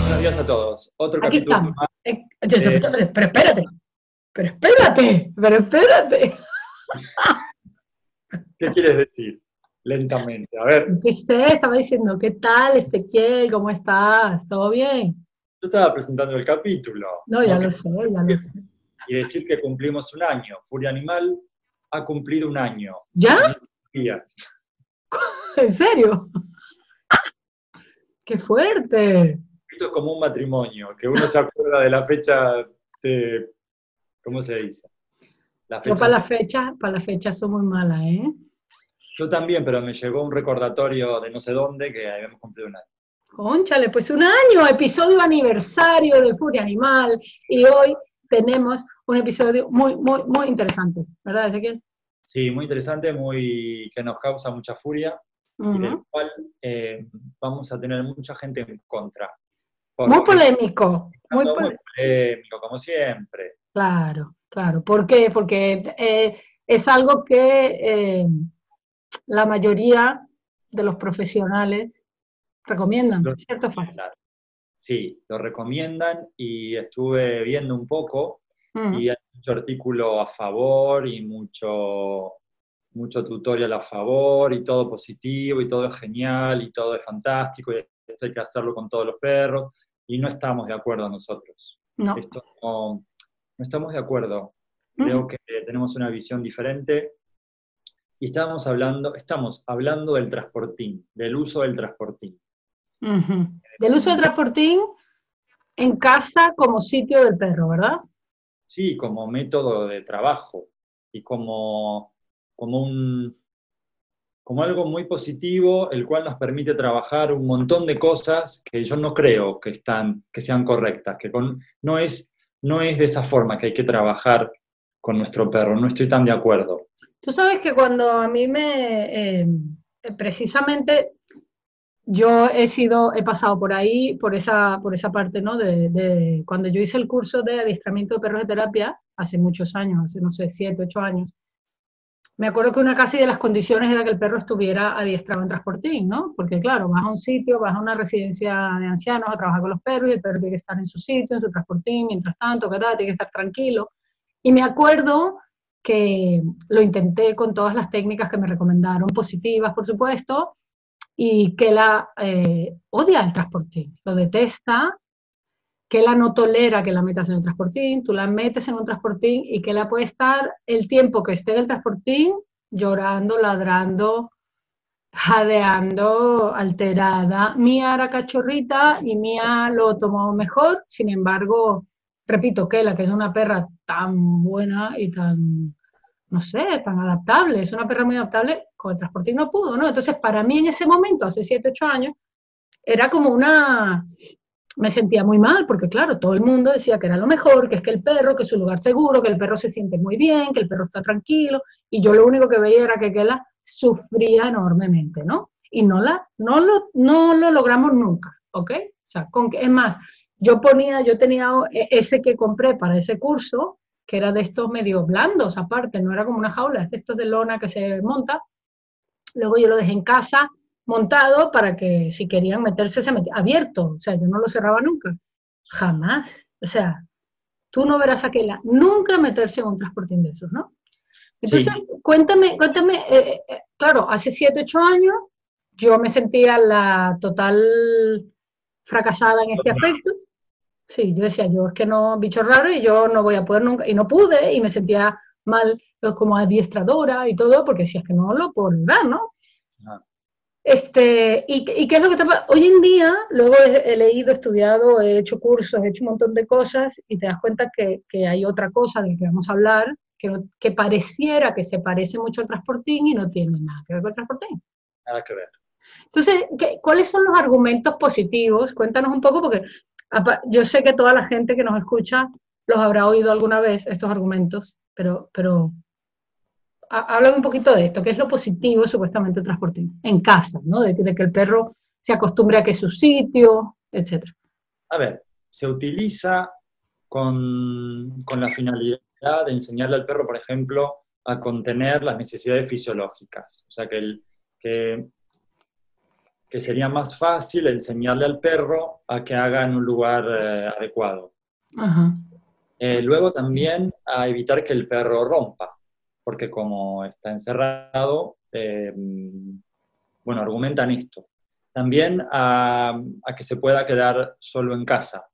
Buenos días a todos. Otro Aquí capítulo estamos. más. Eh, yo- yo- yo- Pero espérate, pero espérate, pero espérate. ¿Qué quieres decir? Lentamente. A ver, ¿Qué usted estaba diciendo? ¿Qué tal, Ezequiel? ¿Cómo estás? ¿Todo bien? yo estaba presentando el capítulo. No, ya lo sé, ya lo sé. Y decir que cumplimos un año. Furia Animal ha cumplido un año. ¿Ya? Días. ¿En serio? ¡Qué fuerte! Esto es como un matrimonio, que uno se acuerda de la fecha de. ¿Cómo se dice? La Yo para la fecha, para la fecha soy muy mala, ¿eh? Yo también, pero me llegó un recordatorio de no sé dónde que habíamos cumplido un año. Conchale, pues un año, episodio aniversario de Furia Animal, y hoy tenemos un episodio muy, muy, muy interesante, ¿verdad, Ezequiel? Sí, muy interesante, muy que nos causa mucha furia y del cual eh, vamos a tener mucha gente en contra. Muy polémico, muy Muy polémico. polémico, como siempre. Claro, claro. ¿Por qué? Porque eh, es algo que eh, la mayoría de los profesionales recomiendan, Lo- ¿cierto? Claro. Sí, lo recomiendan y estuve viendo un poco y hay mucho artículo a favor y mucho, mucho tutorial a favor y todo positivo y todo es genial y todo es fantástico y esto hay que hacerlo con todos los perros y no estamos de acuerdo nosotros. No. Esto no, no estamos de acuerdo. Ujú. Creo que tenemos una visión diferente y estamos hablando, estamos hablando del transportín, del uso del transportín. Ujú. Del uso del transportín en casa como sitio del perro, ¿verdad? Sí, como método de trabajo y como, como, un, como algo muy positivo, el cual nos permite trabajar un montón de cosas que yo no creo que, están, que sean correctas, que con, no, es, no es de esa forma que hay que trabajar con nuestro perro, no estoy tan de acuerdo. Tú sabes que cuando a mí me, eh, precisamente, yo he sido, he pasado por ahí, por esa, por esa parte, ¿no? De, de cuando yo hice el curso de adiestramiento de perros de terapia, hace muchos años, hace, no sé, siete, ocho años, me acuerdo que una casi de las condiciones era que el perro estuviera adiestrado en transportín, ¿no? Porque claro, vas a un sitio, vas a una residencia de ancianos a trabajar con los perros y el perro tiene que estar en su sitio, en su transportín, mientras tanto, ¿qué tal? Tiene que estar tranquilo. Y me acuerdo que lo intenté con todas las técnicas que me recomendaron, positivas, por supuesto, y que la eh, odia el transportín, lo detesta, que la no tolera que la metas en un transportín, tú la metes en un transportín y que la puede estar el tiempo que esté en el transportín llorando, ladrando, jadeando, alterada. Mía era cachorrita y Mía lo tomó mejor, sin embargo, repito que la que es una perra tan buena y tan, no sé, tan adaptable, es una perra muy adaptable, con el transportín no pudo, ¿no? Entonces, para mí en ese momento, hace 7, 8 años, era como una, me sentía muy mal, porque claro, todo el mundo decía que era lo mejor, que es que el perro, que es su lugar seguro, que el perro se siente muy bien, que el perro está tranquilo, y yo lo único que veía era que Kela sufría enormemente, ¿no? Y no, la, no, lo, no lo logramos nunca, ¿ok? O sea, con, es más, yo ponía, yo tenía e, ese que compré para ese curso, que era de estos medio blandos aparte, no era como una jaula, es de estos de lona que se monta, luego yo lo dejé en casa montado para que si querían meterse se metían, abierto, o sea, yo no lo cerraba nunca, jamás, o sea, tú no verás a nunca meterse en un transportín de esos, ¿no? Entonces, Sí. cuéntame, cuéntame, eh, eh, claro, hace 7, 8 años yo me sentía la total fracasada en este aspecto. Sí, yo decía, yo es que no, bicho raro, y yo no voy a poder nunca, y no pude, y me sentía mal pues, como adiestradora y todo, porque si es que no lo puedo lograr, ¿no? Este, y, y qué es lo que está pa- Hoy en día, luego he, he leído, estudiado, he hecho cursos, he hecho un montón de cosas, y te das cuenta que, que hay otra cosa de la que vamos a hablar, que, que pareciera que se parece mucho al transportín y no tiene nada que ver con el transportín. Nada que ver. Entonces, ¿qué- ¿cuáles son los argumentos positivos? Cuéntanos un poco, porque yo sé que toda la gente que nos escucha los habrá oído alguna vez, estos argumentos, pero, pero háblame un poquito de esto, ¿qué es lo positivo supuestamente del transportín? En casa, ¿no? De, que- de que el perro se acostumbre a que es su sitio, etcétera. A ver, se utiliza con, con la finalidad de enseñarle al perro, por ejemplo, a contener las necesidades fisiológicas. O sea, que, el, que que sería más fácil enseñarle al perro a que haga en un lugar eh, adecuado. Eh, luego también a evitar que el perro rompa, porque como está encerrado, eh, bueno, argumentan esto. También a, que se pueda quedar solo en casa.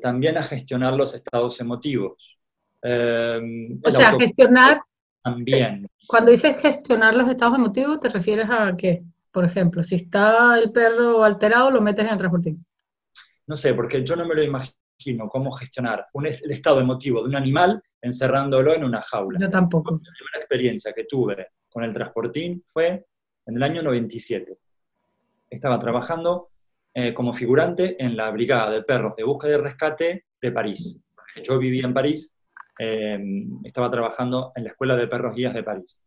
también a gestionar los estados emotivos. o sea, gestionar... También. Cuando dices gestionar los estados emotivos, ¿te refieres a qué? Por ejemplo, si está el perro alterado, lo metes en el transportín. No sé, porque yo no me lo imagino cómo gestionar un, el estado emotivo de un animal encerrándolo en una jaula. Yo tampoco. La primera experiencia que tuve con el transportín fue en el año 97. Estaba trabajando eh, como figurante en la Brigada de Perros de Búsqueda y Rescate de París. Yo vivía en París, eh, estaba trabajando en la Escuela de Perros Guías de París.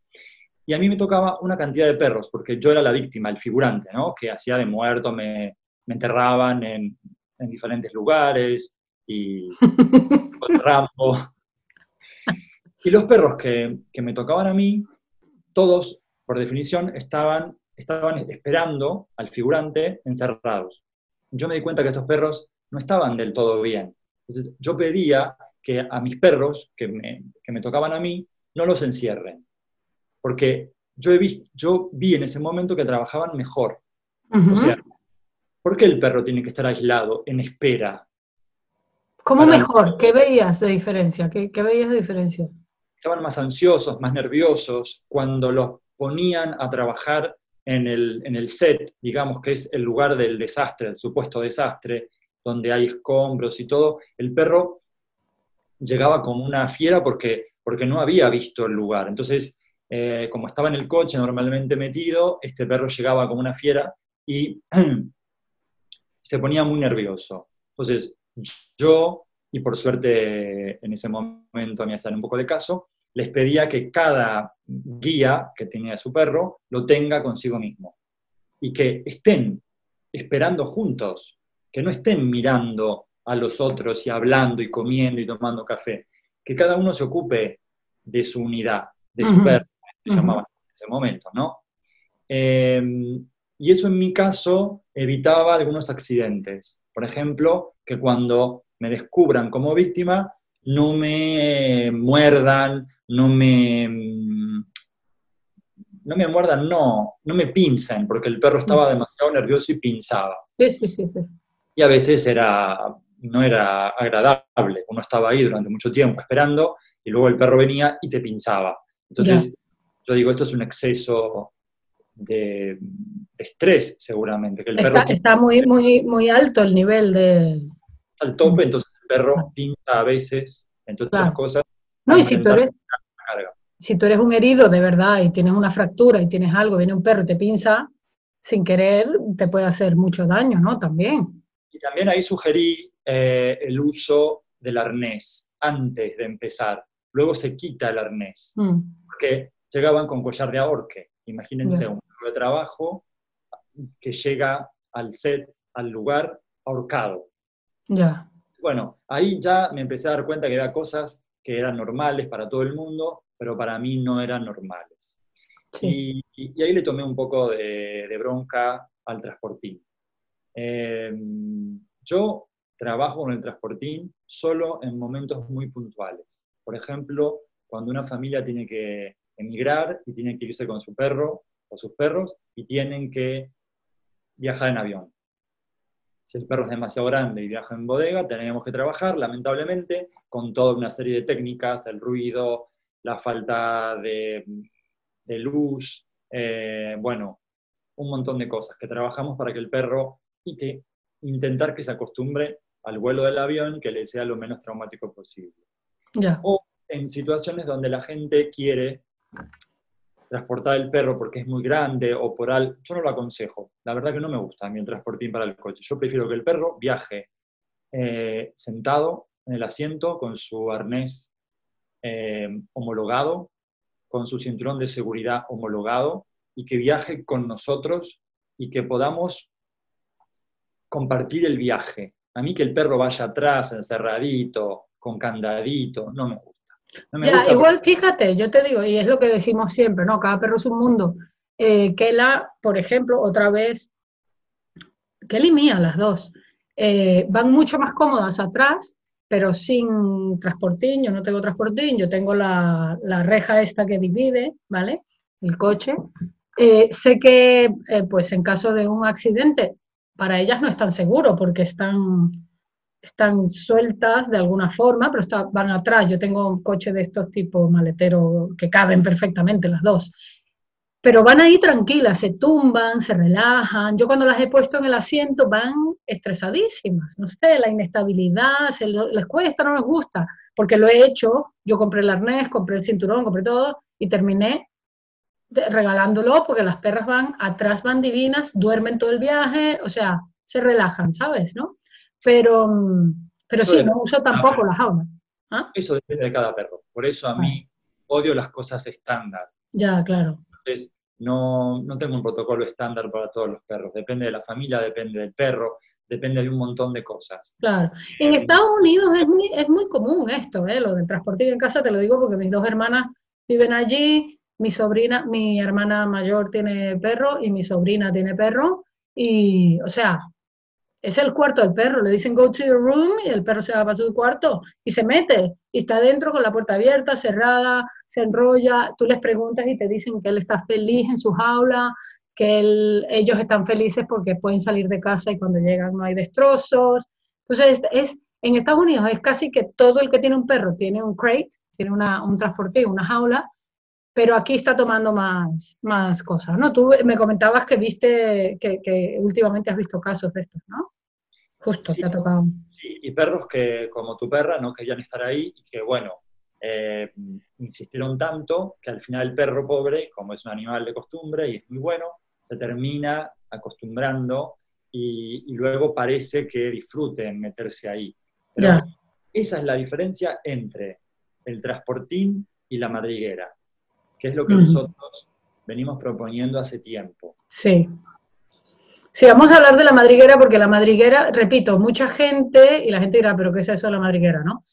Y a mí me tocaba una cantidad de perros, porque yo era la víctima, el figurante, ¿no? Que hacía de muerto, me, enterraban en, diferentes lugares y con Rambo. Y los perros que, me tocaban a mí, todos, por definición, estaban, estaban esperando al figurante encerrados. Yo me di cuenta que estos perros no estaban del todo bien. Entonces yo pedía que a mis perros, que me, que me tocaban a mí, no los encierren porque yo, he visto, yo vi en ese momento que trabajaban mejor. O sea, ¿por qué el perro tiene que estar aislado, en espera? ¿Cómo mejor? ¿Qué veías de diferencia? ¿Qué, veías de diferencia? Estaban más ansiosos, más nerviosos. Cuando los ponían a trabajar en el, en el set, digamos que es el lugar del desastre, el supuesto desastre, donde hay escombros y todo, el perro llegaba como una fiera porque, porque no había visto el lugar. Entonces, eh, como estaba en el coche normalmente metido, este perro llegaba como una fiera y se ponía muy nervioso. Entonces, yo, y por suerte en ese momento me hacían un poco de caso, les pedía que cada guía que tenía su perro lo tenga consigo mismo y que estén esperando juntos, que no estén mirando a los otros y hablando y comiendo y tomando café, que cada uno se ocupe de su unidad, de su perro se llamaba en ese momento, ¿no? Em, y eso en mi caso evitaba algunos accidentes. Por ejemplo, que cuando me descubran como víctima, no me muerdan, no me... No me muerdan, no, no me pinzan, porque el perro estaba demasiado nervioso y pinzaba. Sí, sí, sí. Y a veces era, no era agradable. Uno estaba ahí durante mucho tiempo esperando y luego el perro venía y te pinzaba. Entonces, yo digo, esto es un exceso de, estrés, seguramente. Que el está, perro está muy, muy, muy alto el nivel de... Al tope, entonces el perro pinta a veces, entre otras cosas. No, y si tú, eres, si tú eres un herido de verdad y tienes una fractura y tienes algo, viene un perro y te pinza, sin querer, te puede hacer mucho daño, ¿no? También. Y también ahí sugerí eh, el uso del arnés antes de empezar. Luego se quita el arnés. Mm. Porque llegaban con collar de ahorque. Imagínense un de trabajo que llega al set, al lugar, ahorcado. Ya. Bueno, ahí ya me empecé a dar cuenta que había cosas que eran normales para todo el mundo, pero para mí no eran normales. Y, ahí le tomé un poco de, bronca al transportín. Em, yo trabajo con el transportín solo en momentos muy puntuales. Por ejemplo, cuando una familia tiene que emigrar y tienen que irse con su perro o sus perros y tienen que viajar en avión. Si el perro es demasiado grande y viaja en bodega, tenemos que trabajar, lamentablemente, con toda una serie de técnicas, el ruido, la falta de, luz, eh, bueno, un montón de cosas que trabajamos para que el perro y que intentar que se acostumbre al vuelo del avión que le sea lo menos traumático posible. O en situaciones donde la gente quiere transportar el perro porque es muy grande o por algo, yo no lo aconsejo. La verdad que no me gusta a mí el transportín para el coche. Yo prefiero que el perro viaje eh, sentado en el asiento con su arnés eh, homologado, con su cinturón de seguridad homologado y que viaje con nosotros y que podamos compartir el viaje. A mí que el perro vaya atrás, encerradito, con candadito, no me gusta ya, igual fíjate, yo te digo, y es lo que decimos siempre, ¿no? Cada perro es un mundo. eh, Kela, por ejemplo, otra vez, Kelly y Mía, las dos, eh, van mucho más cómodas atrás, pero sin transportín, yo no tengo transportín, yo tengo la, la reja esta que divide, ¿vale? El coche. Eh, sé que, eh, pues en caso de un accidente, para ellas no es tan seguro porque están, están sueltas de alguna forma, pero van atrás. Yo tengo un coche de estos tipos maletero que caben perfectamente las dos. Pero van ahí tranquilas, se tumban, se relajan. Yo cuando las he puesto en el asiento van estresadísimas. No sé, la inestabilidad, se les cuesta, no les gusta, porque lo he hecho. Yo compré el arnés, compré el cinturón, compré todo y terminé regalándolo porque las perras van, atrás van divinas, duermen todo el viaje, o sea, se relajan, ¿sabes? ¿No? Pero, pero sí, no uso tampoco las jaula. ¿Ah? Eso depende de cada perro. Por eso a mí odio las cosas estándar. Ya, claro. Entonces, no, no tengo un protocolo estándar para todos los perros. Depende de la familia, depende del perro, depende de un montón de cosas. Claro. En eh, Estados Unidos es muy, es muy común esto, ¿eh? lo del transporte en casa, te lo digo porque mis dos hermanas viven allí, mi sobrina, mi hermana mayor tiene perro y mi sobrina tiene perro. Y, o sea, es el cuarto del perro. Le dicen go to your room y el perro se va para su cuarto y se mete. Y está dentro con la puerta abierta, cerrada, se enrolla. Tú les preguntas y te dicen que él está feliz en su jaula, que ellos están felices porque pueden salir de casa y cuando llegan no hay destrozos. Entonces, es, en Estados Unidos es casi que todo el que tiene un perro tiene un crate, tiene una, un transporte, una jaula, pero aquí está tomando más, más cosas, ¿no? Tú me comentabas que viste, que, últimamente has visto casos de estos, ¿no? Justo, te ha tocado. Sí, y perros que, como tu perra, no querían estar ahí y que, bueno, eh, insistieron tanto que al final el perro pobre, como es un animal de costumbre y es muy bueno, se termina acostumbrando y, luego parece que disfrute en meterse ahí. Pero esa es la diferencia entre el transportín y la madriguera que es lo que nosotros venimos proponiendo hace tiempo. Sí. Sí, vamos a hablar de la madriguera porque la madriguera, repito, mucha gente, y la gente dirá, pero ¿qué es eso de la madriguera, no?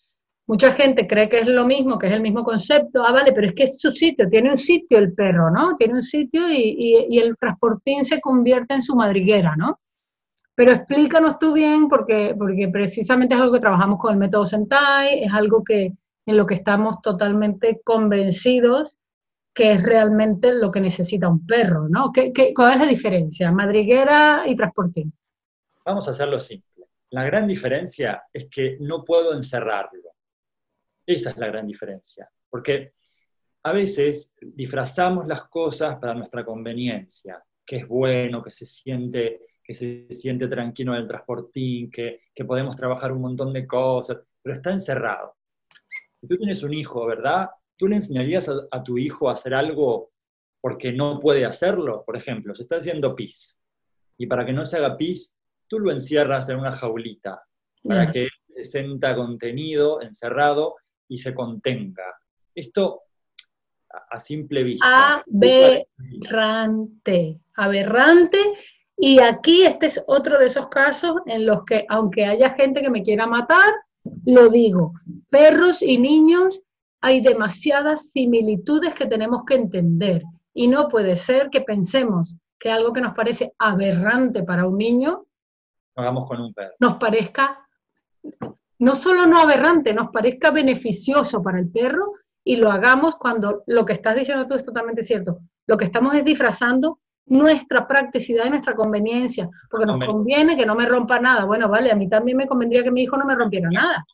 Mucha gente cree que es lo mismo, que es el mismo concepto. Ah, vale, pero es que es su sitio, tiene un sitio el perro, ¿no? Tiene un sitio y, y el transportín se convierte en su madriguera, ¿no? Pero explícanos tú bien, porque, porque precisamente es algo que trabajamos con el método Sentai, es algo que en lo que estamos totalmente convencidos que es realmente lo que necesita un perro, ¿no? ¿Qué, cuál es la diferencia? Madriguera y transportín. Vamos a hacerlo simple. La gran diferencia es que no puedo encerrarlo. Esa es la gran diferencia. Porque a veces disfrazamos las cosas para nuestra conveniencia, que es bueno, que se siente, que se siente tranquilo en el transportín, que, que podemos trabajar un montón de cosas, pero está encerrado. Tú tienes un hijo, ¿verdad? ¿Tú le enseñarías a, tu hijo a hacer algo porque no puede hacerlo? Por ejemplo, se está haciendo pis. Y para que no se haga pis, tú lo encierras en una jaulita para que se sienta contenido, encerrado y se contenga. Esto a simple vista. Aberrante, aberrante. Y aquí este es otro de esos casos en los que, aunque haya gente que me quiera matar, lo digo, perros y niños hay demasiadas similitudes que tenemos que entender y no puede ser que pensemos que algo que nos parece aberrante para un niño hagamos con un perro. Nos parezca no solo no aberrante, nos parezca beneficioso para el perro y lo hagamos cuando lo que estás diciendo tú es totalmente cierto. Lo que estamos es disfrazando nuestra practicidad y nuestra conveniencia, porque nos conviene que no me rompa nada. Bueno, vale, a mí también me convendría que mi hijo no me rompiera nada.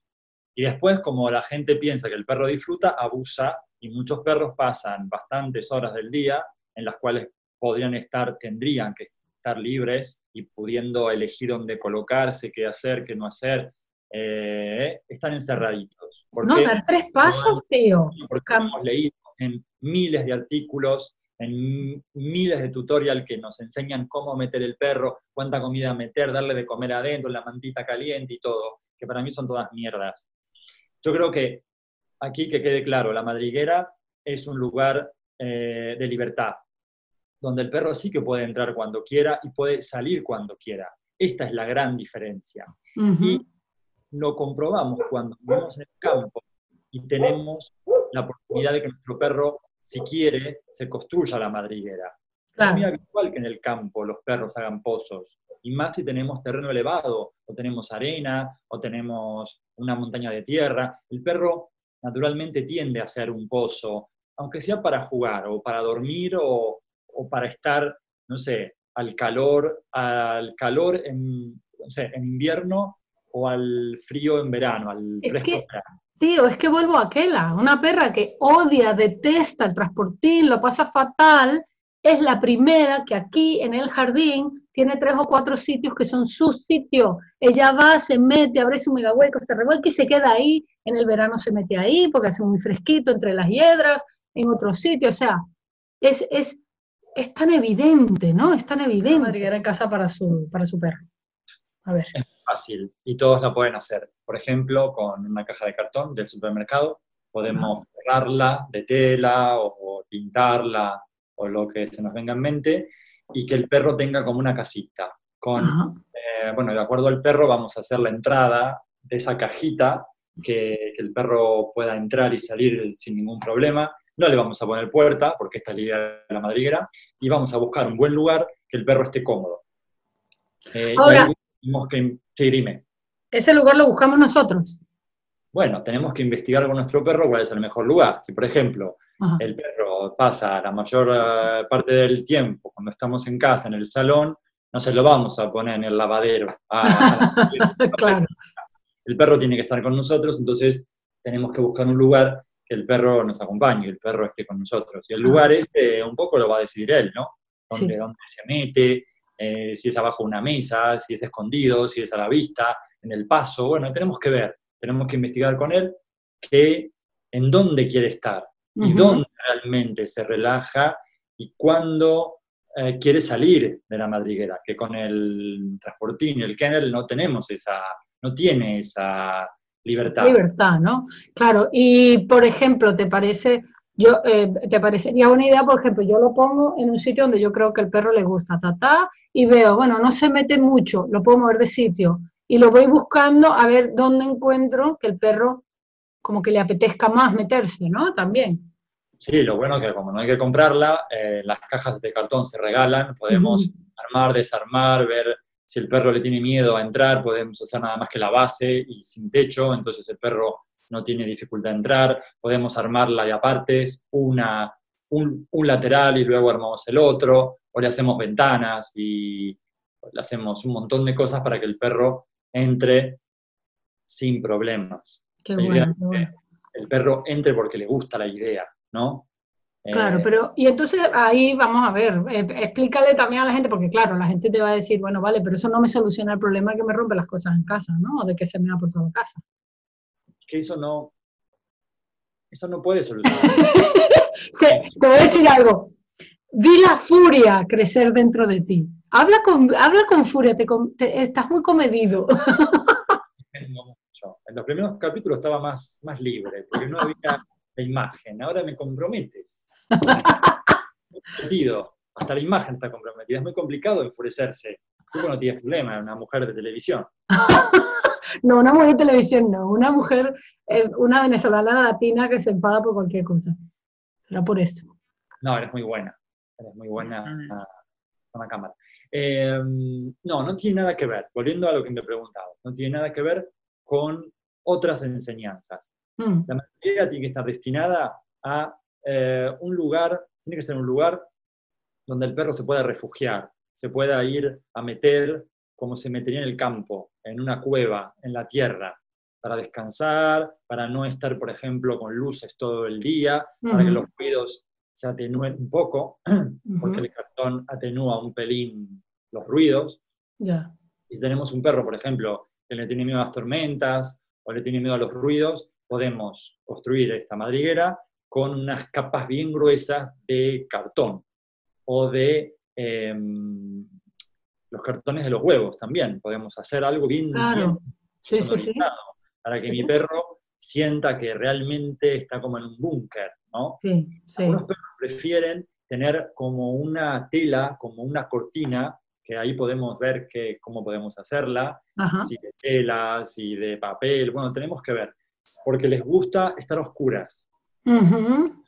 Y después, como la gente piensa que el perro disfruta, abusa y muchos perros pasan bastantes horas del día en las cuales podrían estar, tendrían que estar libres y pudiendo elegir dónde colocarse, qué hacer, qué no hacer. Eh, están encerraditos. no, dar tres pasos, tío. Porque hemos leído en miles de artículos, en miles de tutorial que nos enseñan cómo meter el perro, cuánta comida meter, darle de comer adentro, la mantita caliente y todo, que para mí son todas mierdas. Yo creo que aquí que quede claro, la madriguera es un lugar eh, de libertad, donde el perro sí que puede entrar cuando quiera y puede salir cuando quiera. Esta es la gran diferencia. Y lo comprobamos cuando vamos en el campo y tenemos la oportunidad de que nuestro perro, si quiere, se construya la madriguera. Es muy habitual que en el campo los perros hagan pozos, y más si tenemos terreno elevado, o tenemos arena, o tenemos una montaña de tierra. El perro naturalmente tiende a hacer un pozo, aunque sea para jugar, o para dormir, o, para estar, no sé, al calor, al calor en, en invierno o al frío en verano, al fresco en verano. Tío, es que vuelvo a aquella, una perra que odia, detesta el transportín, lo pasa fatal, es la primera que aquí en el jardín tiene tres o cuatro sitios que son sus sitios. Ella va, se mete, abre su mega hueco, se revuelca y se queda ahí. En el verano se mete ahí porque hace muy fresquito entre las hiedras, en otros sitios. O sea, es, es, es tan evidente, ¿no? Es tan evidente. Madriguera en casa para su, para su perro. A ver fácil y todos la pueden hacer. Por ejemplo, con una caja de cartón del supermercado, podemos forrarla de tela o, pintarla o lo que se nos venga en mente y que el perro tenga como una casita. Con, eh, bueno, de acuerdo al perro vamos a hacer la entrada de esa cajita que, el perro pueda entrar y salir sin ningún problema. No le vamos a poner puerta, porque esta es la idea de la madriguera, y vamos a buscar un buen lugar que el perro esté cómodo. Eh, Ahora, tenemos que, sí, ¿Ese lugar lo buscamos nosotros? Bueno, tenemos que investigar con nuestro perro cuál es el mejor lugar. Si, por ejemplo, el perro pasa la mayor eh, parte del tiempo cuando estamos en casa, en el salón, no se lo vamos a poner en el lavadero. claro. El perro tiene que estar con nosotros, entonces tenemos que buscar un lugar que el perro nos acompañe, que el perro esté con nosotros. Y el lugar este un poco lo va a decidir él, ¿no? Dónde, dónde se mete, eh, si es abajo una mesa, si es escondido, si es a la vista, en el paso. Bueno, tenemos que ver, tenemos que investigar con él que, en dónde quiere estar y dónde realmente se relaja y cuándo eh, quiere salir de la madriguera, que con el transportín y el kennel no tenemos esa, no tiene esa libertad. Libertad, ¿no? Claro, y por ejemplo, ¿te parece yo, eh, ¿Te parecería buena idea, por ejemplo, yo lo pongo en un sitio donde yo creo que el perro le gusta, ta, y veo, bueno, no se mete mucho, lo puedo mover de sitio, y lo voy buscando a ver dónde encuentro que el perro como que le apetezca más meterse, ¿no? También. Sí, lo bueno es que como no hay que comprarla, eh, las cajas de cartón se regalan, podemos armar, desarmar, ver si el perro le tiene miedo a entrar, podemos hacer nada más que la base y sin techo, entonces el perro no tiene dificultad de entrar, podemos armarla de apartes, una, un, lateral y luego armamos el otro, o le hacemos ventanas y le hacemos un montón de cosas para que el perro entre sin problemas. Qué bueno, El perro entre porque le gusta la idea, ¿no? Claro, eh, pero y entonces ahí vamos a ver, eh, explícale también a la gente, porque claro, la gente te va a decir, bueno, vale, pero eso no me soluciona el problema de que me rompe las cosas en casa, ¿no? O de que se me ha por toda casa que eso no, eso no puede solucionar. te voy a decir algo. Vi la furia crecer dentro de ti. Habla con, habla con furia, te, estás muy comedido. En los primeros capítulos estaba más, más libre, porque no había la imagen. Ahora me comprometes. Hasta la imagen está comprometida. Es muy complicado enfurecerse. Tú no tienes problema, una mujer de televisión. No, una mujer de televisión no, una mujer, eh, una venezolana latina que se enfada por cualquier cosa. Era por eso. No, eres muy buena, eres muy buena con la cámara. Em, no, no tiene nada que ver, volviendo a lo que me preguntabas, no tiene nada que ver con otras enseñanzas. Mm. La materia tiene que estar destinada a eh, un lugar, tiene que ser un lugar donde el perro se pueda refugiar, se pueda ir a meter como se metería en el campo, en una cueva, en la tierra, para descansar, para no estar, por ejemplo, con luces todo el día, para que los ruidos se atenúen un poco, porque el cartón atenúa un pelín los ruidos. Y si tenemos un perro, por ejemplo, que le tiene miedo a las tormentas o le tiene miedo a los ruidos, podemos construir esta madriguera con unas capas bien gruesas de cartón o de em, los cartones de los huevos también. Podemos hacer algo bien, claro. para que mi perro sienta que realmente está como en un búnker, ¿no? Algunos perros prefieren tener como una tela, como una cortina, que ahí podemos ver que, cómo podemos hacerla, si de tela, si de papel, bueno, tenemos que ver, porque les gusta estar oscuras.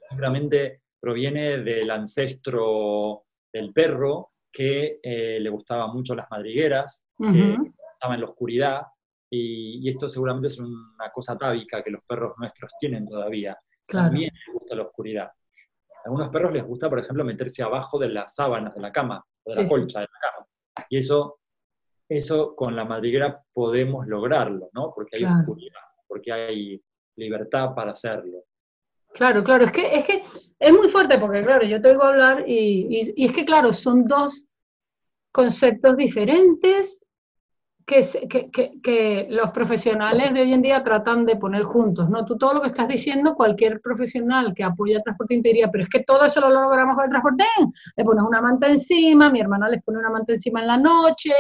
Seguramente proviene del ancestro del perro que eh, le gustaban mucho las madrigueras, que estaba en la oscuridad, y, esto seguramente es una cosa atávica que los perros nuestros tienen todavía. También les gusta la oscuridad. A algunos perros les gusta, por ejemplo, meterse abajo de las sábanas de la cama, o de la colcha de la cama. Y eso, eso con la madriguera podemos lograrlo, ¿no? Porque hay oscuridad, porque hay libertad para hacerlo. Claro, claro, es que, es que es muy fuerte porque, claro, yo te oigo hablar y, y, es que, claro, son dos conceptos diferentes que, que, que, los profesionales de hoy en día tratan de poner juntos, ¿no? Tú todo lo que estás diciendo, cualquier profesional que apoya transporte diría, pero es que todo eso lo logramos con el transporte, le pones una manta encima, mi hermana les pone una manta encima en la noche,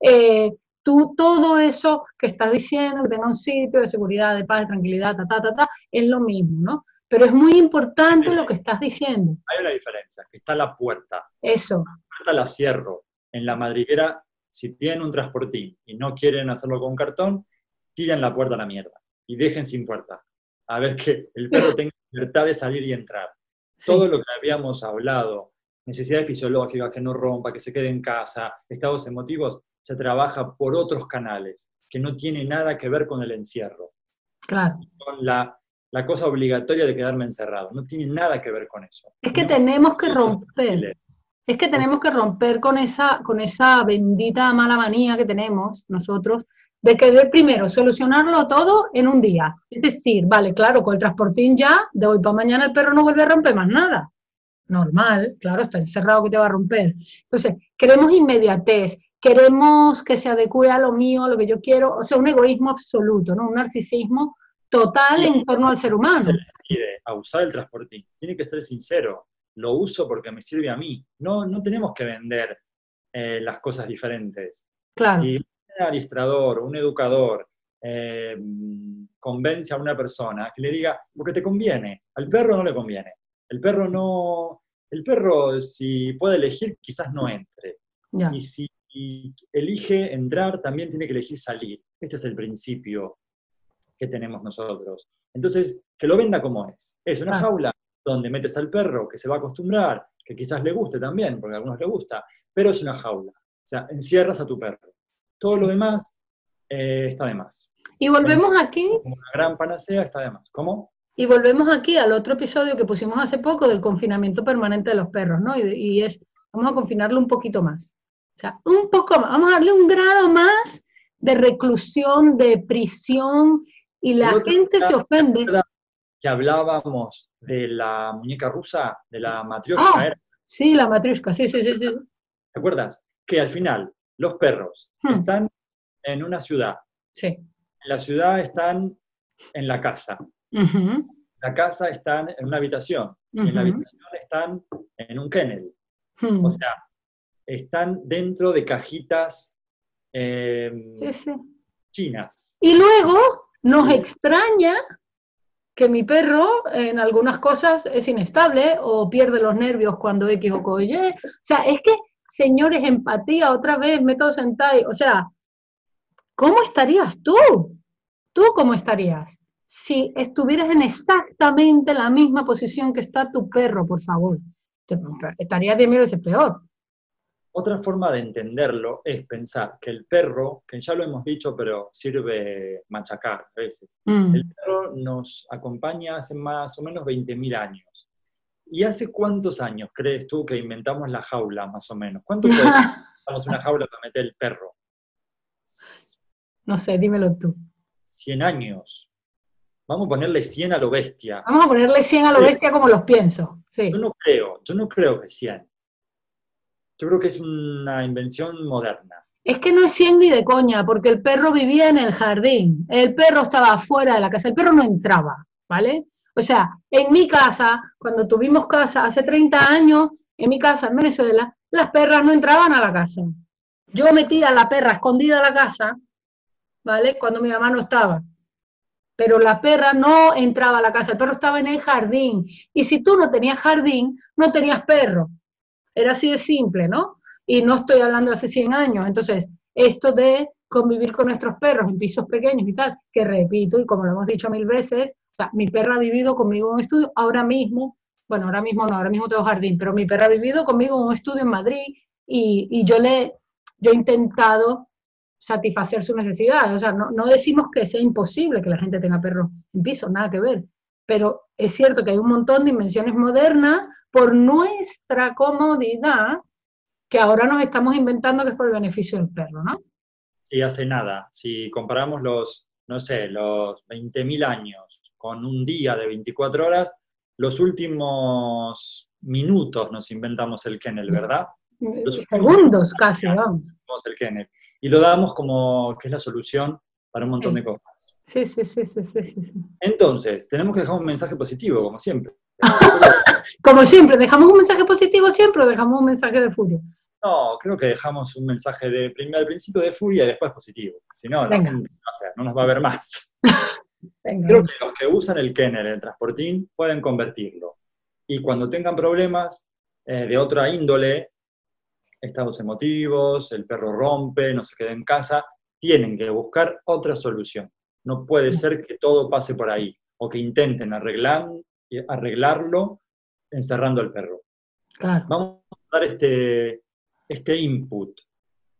eh, tú todo eso que estás diciendo, que tenga un sitio de seguridad, de paz, de tranquilidad, ta, ta, ta, ta, es lo mismo, ¿no? Pero es muy importante lo que estás diciendo. Hay una diferencia, que está la puerta. Eso. La puerta la cierro. En la madriguera si tienen un transportín y no quieren hacerlo con cartón, tiran la puerta a la mierda y dejen sin puerta. A ver que el perro tenga libertad de salir y entrar. Todo lo que habíamos hablado, necesidades fisiológicas, que no rompa, que se quede en casa, estados emotivos, se trabaja por otros canales, que no tiene nada que ver con el encierro. Claro. Con la, la cosa obligatoria de quedarme encerrado. No tiene nada que ver con eso. Es que tenemos que romper es que tenemos que romper con esa, con esa bendita mala manía que tenemos nosotros de querer primero solucionarlo todo en un día. Es decir, vale, claro, con el transportín ya, de hoy para mañana el perro no vuelve a romper más nada. Normal, claro, está encerrado que te va a romper. Entonces, queremos inmediatez, queremos que se adecue a lo mío, a lo que yo quiero, o sea, un egoísmo absoluto, ¿no? Un narcisismo total en torno al ser humano. A usar el transportín, tiene que ser sincero lo uso porque me sirve a mí. No, no tenemos que vender eh, las cosas diferentes. Claro. Si un administrador, un educador, eh, convence a una persona que le diga, porque te conviene, al perro no le conviene. El perro no, el perro si puede elegir, quizás no entre. Y si elige entrar, también tiene que elegir salir. Este es el principio que tenemos nosotros. Entonces, que lo venda como es. Es una jaula donde metes al perro que se va a acostumbrar, que quizás le guste también, porque a algunos le gusta, pero es una jaula. O sea, encierras a tu perro. Todo lo demás eh, está de más. Y volvemos aquí. Como una gran panacea está de más. ¿Cómo? Y volvemos aquí al otro episodio que pusimos hace poco del confinamiento permanente de los perros, ¿no? Y, es, vamos a confinarlo un poquito más. O sea, un poco más, vamos a darle un grado más de reclusión, de prisión, y la gente se ofende que hablábamos de la muñeca rusa, de la matrioshka. Ah, sí, la matrioshka, sí, sí, sí, ¿Te acuerdas? Que al final los perros hmm. están en una ciudad. Sí. En la ciudad están en la casa. La casa están en una habitación. En la habitación están en un kennel. Hmm. O sea, están dentro de cajitas em, chinas. Y luego nos extraña que mi perro en algunas cosas es inestable o pierde los nervios cuando X o Y. O sea, es que, señores, empatía otra vez, método Sentai. O sea, ¿cómo estarías tú? ¿Tú cómo estarías? Si estuvieras en exactamente la misma posición que está tu perro, por favor. estarías de mil veces peor. Otra forma de entenderlo es pensar que el perro, que ya lo hemos dicho, pero sirve machacar a veces, mm. el perro nos acompaña hace más o menos 20.000 años. ¿Y hace cuántos años crees tú que inventamos la jaula, más o menos? ¿Cuánto crees que una jaula para meter el perro? No sé, dímelo tú. 100 años. Vamos a ponerle 100 a lo bestia. Vamos a ponerle 100 a lo bestia como los pienso. Sí. Yo no creo, yo no creo que 100. Yo creo que es una invención moderna. Es que no es 100 ni de coña, porque el perro vivía en el jardín, el perro estaba afuera de la casa, el perro no entraba, ¿vale? O sea, en mi casa, cuando tuvimos casa hace 30 años, en mi casa en Venezuela, las perras no entraban a la casa. Yo metía a la perra escondida a la casa, ¿vale? Cuando mi mamá no estaba. Pero la perra no entraba a la casa, el perro estaba en el jardín. Y si tú no tenías jardín, no tenías perro. Era así de simple, ¿no? Y no estoy hablando de hace 100 años. Entonces, esto de convivir con nuestros perros en pisos pequeños y tal, que repito, y como lo hemos dicho mil veces, o sea, mi perra ha vivido conmigo en un estudio, ahora mismo bueno, ahora mismo no, ahora mismo tengo jardín, pero mi perra ha vivido conmigo en un estudio en Madrid y, yo le, yo he intentado satisfacer su necesidad. O sea, no, no decimos que sea imposible que la gente tenga perros en piso, nada que ver. Pero es cierto que hay un montón de invenciones modernas por nuestra comodidad que ahora nos estamos inventando que es por el beneficio del perro, ¿no? Sí, hace nada. Si comparamos los, no sé, los 20.000 años con un día de 24 horas, los últimos minutos nos inventamos el kennel, ¿verdad? Los segundos casi, vamos. El kennel. Y lo damos como que es la solución para un montón de cosas. Sí, sí, sí, sí, sí, Entonces, tenemos que dejar un mensaje positivo, como siempre. como siempre, ¿dejamos un mensaje positivo siempre o dejamos un mensaje de furia? No, creo que dejamos un mensaje de al principio de furia y después positivo. Si no, la gente no nos va a ver más. Creo que los que usan el kennel, el transportín, pueden convertirlo. Y cuando tengan problemas eh, de otra índole, estados emotivos, el perro rompe, no se queda en casa, tienen que buscar otra solución. No puede ser que todo pase por ahí o que intenten arreglar, arreglarlo encerrando al perro. Vamos a dar este, este input.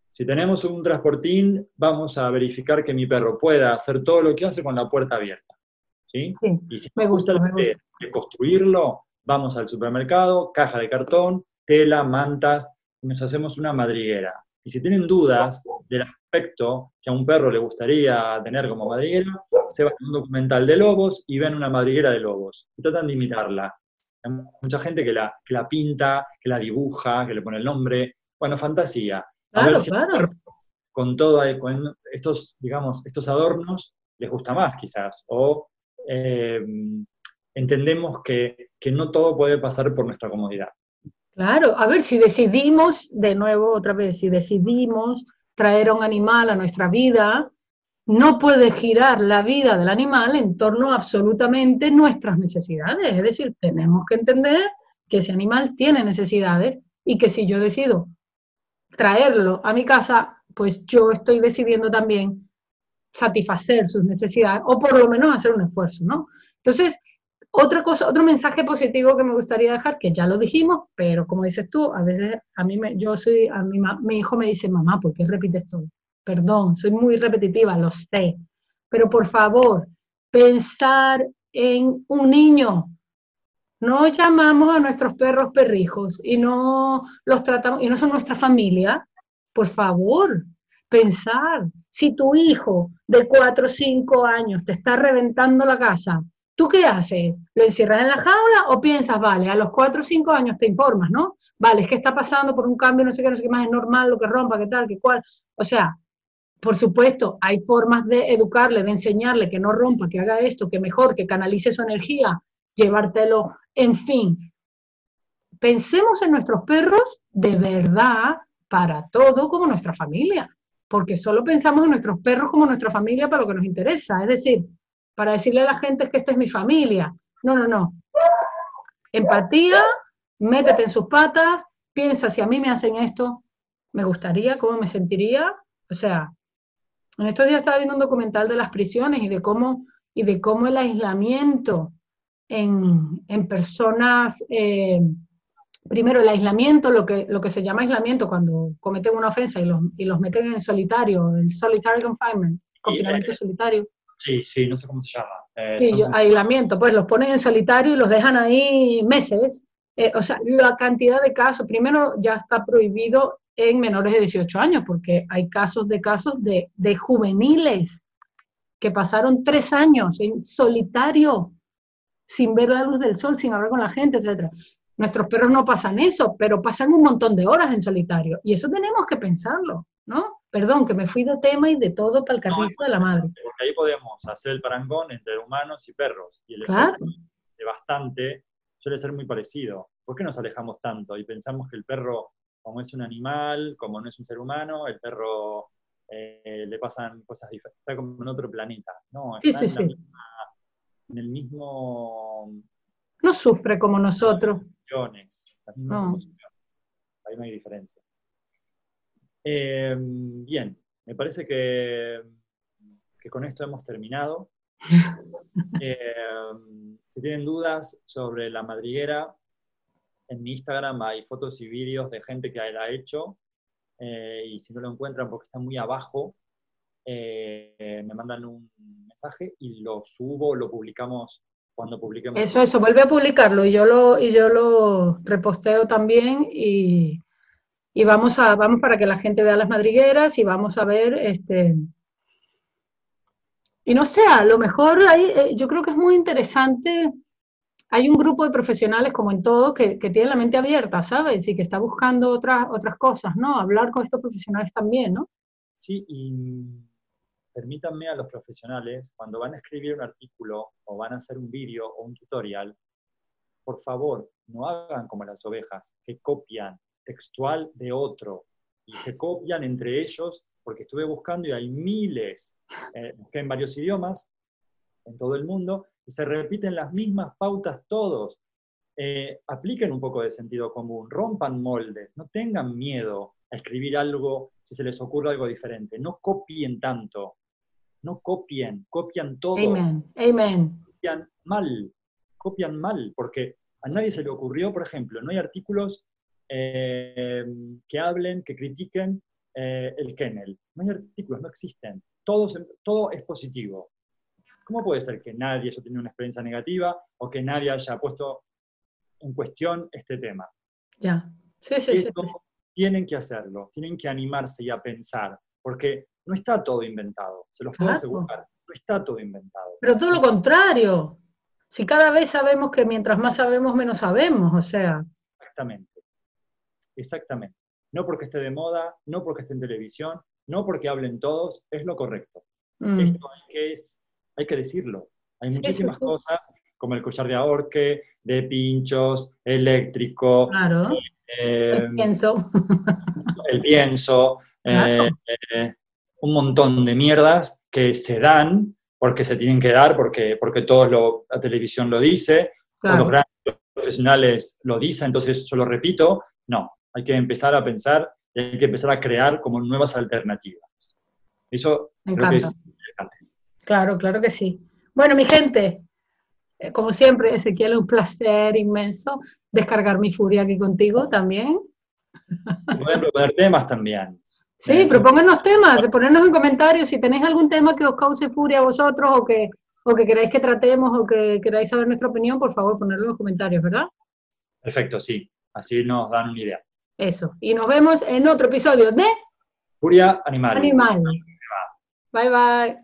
Si tenemos un transportín, vamos a verificar que mi perro pueda hacer todo lo que hace con la puerta abierta. ¿sí? y si me gusta, de construirlo, vamos al supermercado, caja de cartón, tela, mantas, y nos hacemos una madriguera. Y si tienen dudas del aspecto que a un perro le gustaría tener como madriguera, se van a un documental de lobos y ven una madriguera de lobos y tratan de imitarla. Hay mucha gente que la, la pinta, que la dibuja, que le pone el nombre. Bueno, fantasía. Claro, claro. Con todo, con estos, digamos, estos adornos les gusta más quizás. O eh, entendemos que, que no todo puede pasar por nuestra comodidad. Claro, a ver, si decidimos, de nuevo, otra vez, si decidimos traer un animal a nuestra vida, no puede girar la vida del animal en torno a absolutamente nuestras necesidades. Es decir, tenemos que entender que ese animal tiene necesidades y que si yo decido traerlo a mi casa, pues yo estoy decidiendo también satisfacer sus necesidades o por lo menos hacer un esfuerzo, ¿no? Entonces, otra cosa, otro mensaje positivo que me gustaría dejar, que ya lo dijimos, pero como dices tú, a veces a mí me, yo soy, a mi, mi hijo me dice, mamá, ¿por qué repites todo? Perdón, soy muy repetitiva, lo sé, pero por favor, pensar en un niño. No llamamos a nuestros perros perrijos y no los tratamos, y no son nuestra familia. Por favor, pensar, si tu hijo de 4 o 5 años te está reventando la casa, ¿Tú qué haces? ¿Lo encierras en la jaula o piensas, vale, a los 4 o 5 años te informas, ¿no? Vale, es que está pasando por un cambio, no sé qué, no sé qué más, es normal lo que rompa, qué tal, qué cual. O sea, por supuesto, hay formas de educarle, de enseñarle que no rompa, que haga esto, que mejor, que canalice su energía, llevártelo, en fin. Pensemos en nuestros perros de verdad para todo como nuestra familia, porque solo pensamos en nuestros perros como nuestra familia para lo que nos interesa. Es decir, para decirle a la gente que esta es mi familia. No, no, no. Empatía, métete en sus patas, piensa si a mí me hacen esto, me gustaría, cómo me sentiría. O sea, en estos días estaba viendo un documental de las prisiones y de cómo, y de cómo el aislamiento en, personas, eh, primero el aislamiento, lo que, lo que se llama aislamiento cuando cometen una ofensa y los, y los meten en solitario, el solitary confinement, confinamiento solitario. Sí, sí, no sé cómo se llama. Eh, sí, aislamiento, pues los ponen en solitario y los dejan ahí meses. Eh, o sea, la cantidad de casos, primero ya está prohibido en menores de 18 años, porque hay casos de casos de, de juveniles que pasaron tres años en solitario, sin ver la luz del sol, sin hablar con la gente, etc. Nuestros perros no pasan eso, pero pasan un montón de horas en solitario. Y eso tenemos que pensarlo, ¿no? Perdón, que me fui de tema y de todo para el carrito de la madre. Porque ahí podemos hacer el parangón entre humanos y perros. Y el efecto de bastante suele ser muy parecido. ¿Por qué nos alejamos tanto y pensamos que el perro, como es un animal, como no es un ser humano, el perro eh, le pasan cosas diferentes, está como en otro planeta? No, está en, en, el mismo... No sufre como nosotros. Las mismas emociones. Ahí no hay diferencia. Eh, bien, me parece que, que, con esto hemos terminado. Eh, si tienen dudas sobre la madriguera, en mi Instagram hay fotos y vídeos de gente que la ha hecho, eh, y si no lo encuentran porque está muy abajo, eh, me mandan un mensaje y lo subo, lo publicamos cuando publiquemos. Eso, eso, vuelve a publicarlo y yo lo, y yo lo reposteo también y, y vamos, a, vamos para que la gente vea las madrigueras y vamos a ver este, y no sé, a lo mejor hay, eh, yo creo que es muy interesante. Hay un grupo de profesionales, como en todo, que, que tiene la mente abierta, ¿sabes? Y que está buscando otras, otras cosas, ¿no? Hablar con estos profesionales también, ¿no? Sí, y permítanme a los profesionales, cuando van a escribir un artículo o van a hacer un vídeo o un tutorial, por favor, no hagan como las ovejas, que copian textual de otro y se copian entre ellos porque estuve buscando y hay miles, eh, busqué en varios idiomas, en todo el mundo, y se repiten las mismas pautas todos. Eh, apliquen un poco de sentido común, rompan moldes, no tengan miedo a escribir algo si se les ocurre algo diferente, no copien tanto, no copien, copian todo. Amen, amen. Copian mal, copian mal, porque a nadie se le ocurrió, por ejemplo, no hay artículos eh, que hablen, que critiquen eh, el kennel. No hay artículos, no existen. Todo, todo es positivo. ¿Cómo puede ser que nadie haya tenido una experiencia negativa o que nadie haya puesto en cuestión este tema? Ya. Sí, sí, sí. Tienen que hacerlo, tienen que animarse y a pensar, porque no está todo inventado, se los puedo asegurar, no está todo inventado. Pero todo lo contrario. Si cada vez sabemos que mientras más sabemos, menos sabemos, o sea. Exactamente, exactamente no porque esté de moda, no porque esté en televisión, no porque hablen todos, es lo correcto. Mm. Esto hay que, decirlo. Hay muchísimas cosas, como el collar de ahorque, de pinchos, eléctrico, claro. el em, pienso, el pienso eh, eh, un montón de mierdas que se dan porque se tienen que dar, porque, porque todos lo, la televisión lo dice, los grandes profesionales lo dicen, entonces yo lo repito, no, hay que empezar a pensar y hay que empezar a crear como nuevas alternativas. Eso creo que es importante. Claro, claro que sí. Bueno, mi gente, eh, como siempre, Ezequiel, un placer inmenso descargar mi furia aquí contigo también. Pueden proponer temas también. Sí, eh, propónganos temas, ponernos en comentarios si tenéis algún tema que os cause furia a vosotros o que, o que queráis que tratemos o que queráis saber nuestra opinión, por favor, ponerlo en los comentarios, ¿verdad? Perfecto, sí. Así nos dan una idea. Eso. Y nos vemos en otro episodio de Furia Animal. Animal. Bye bye.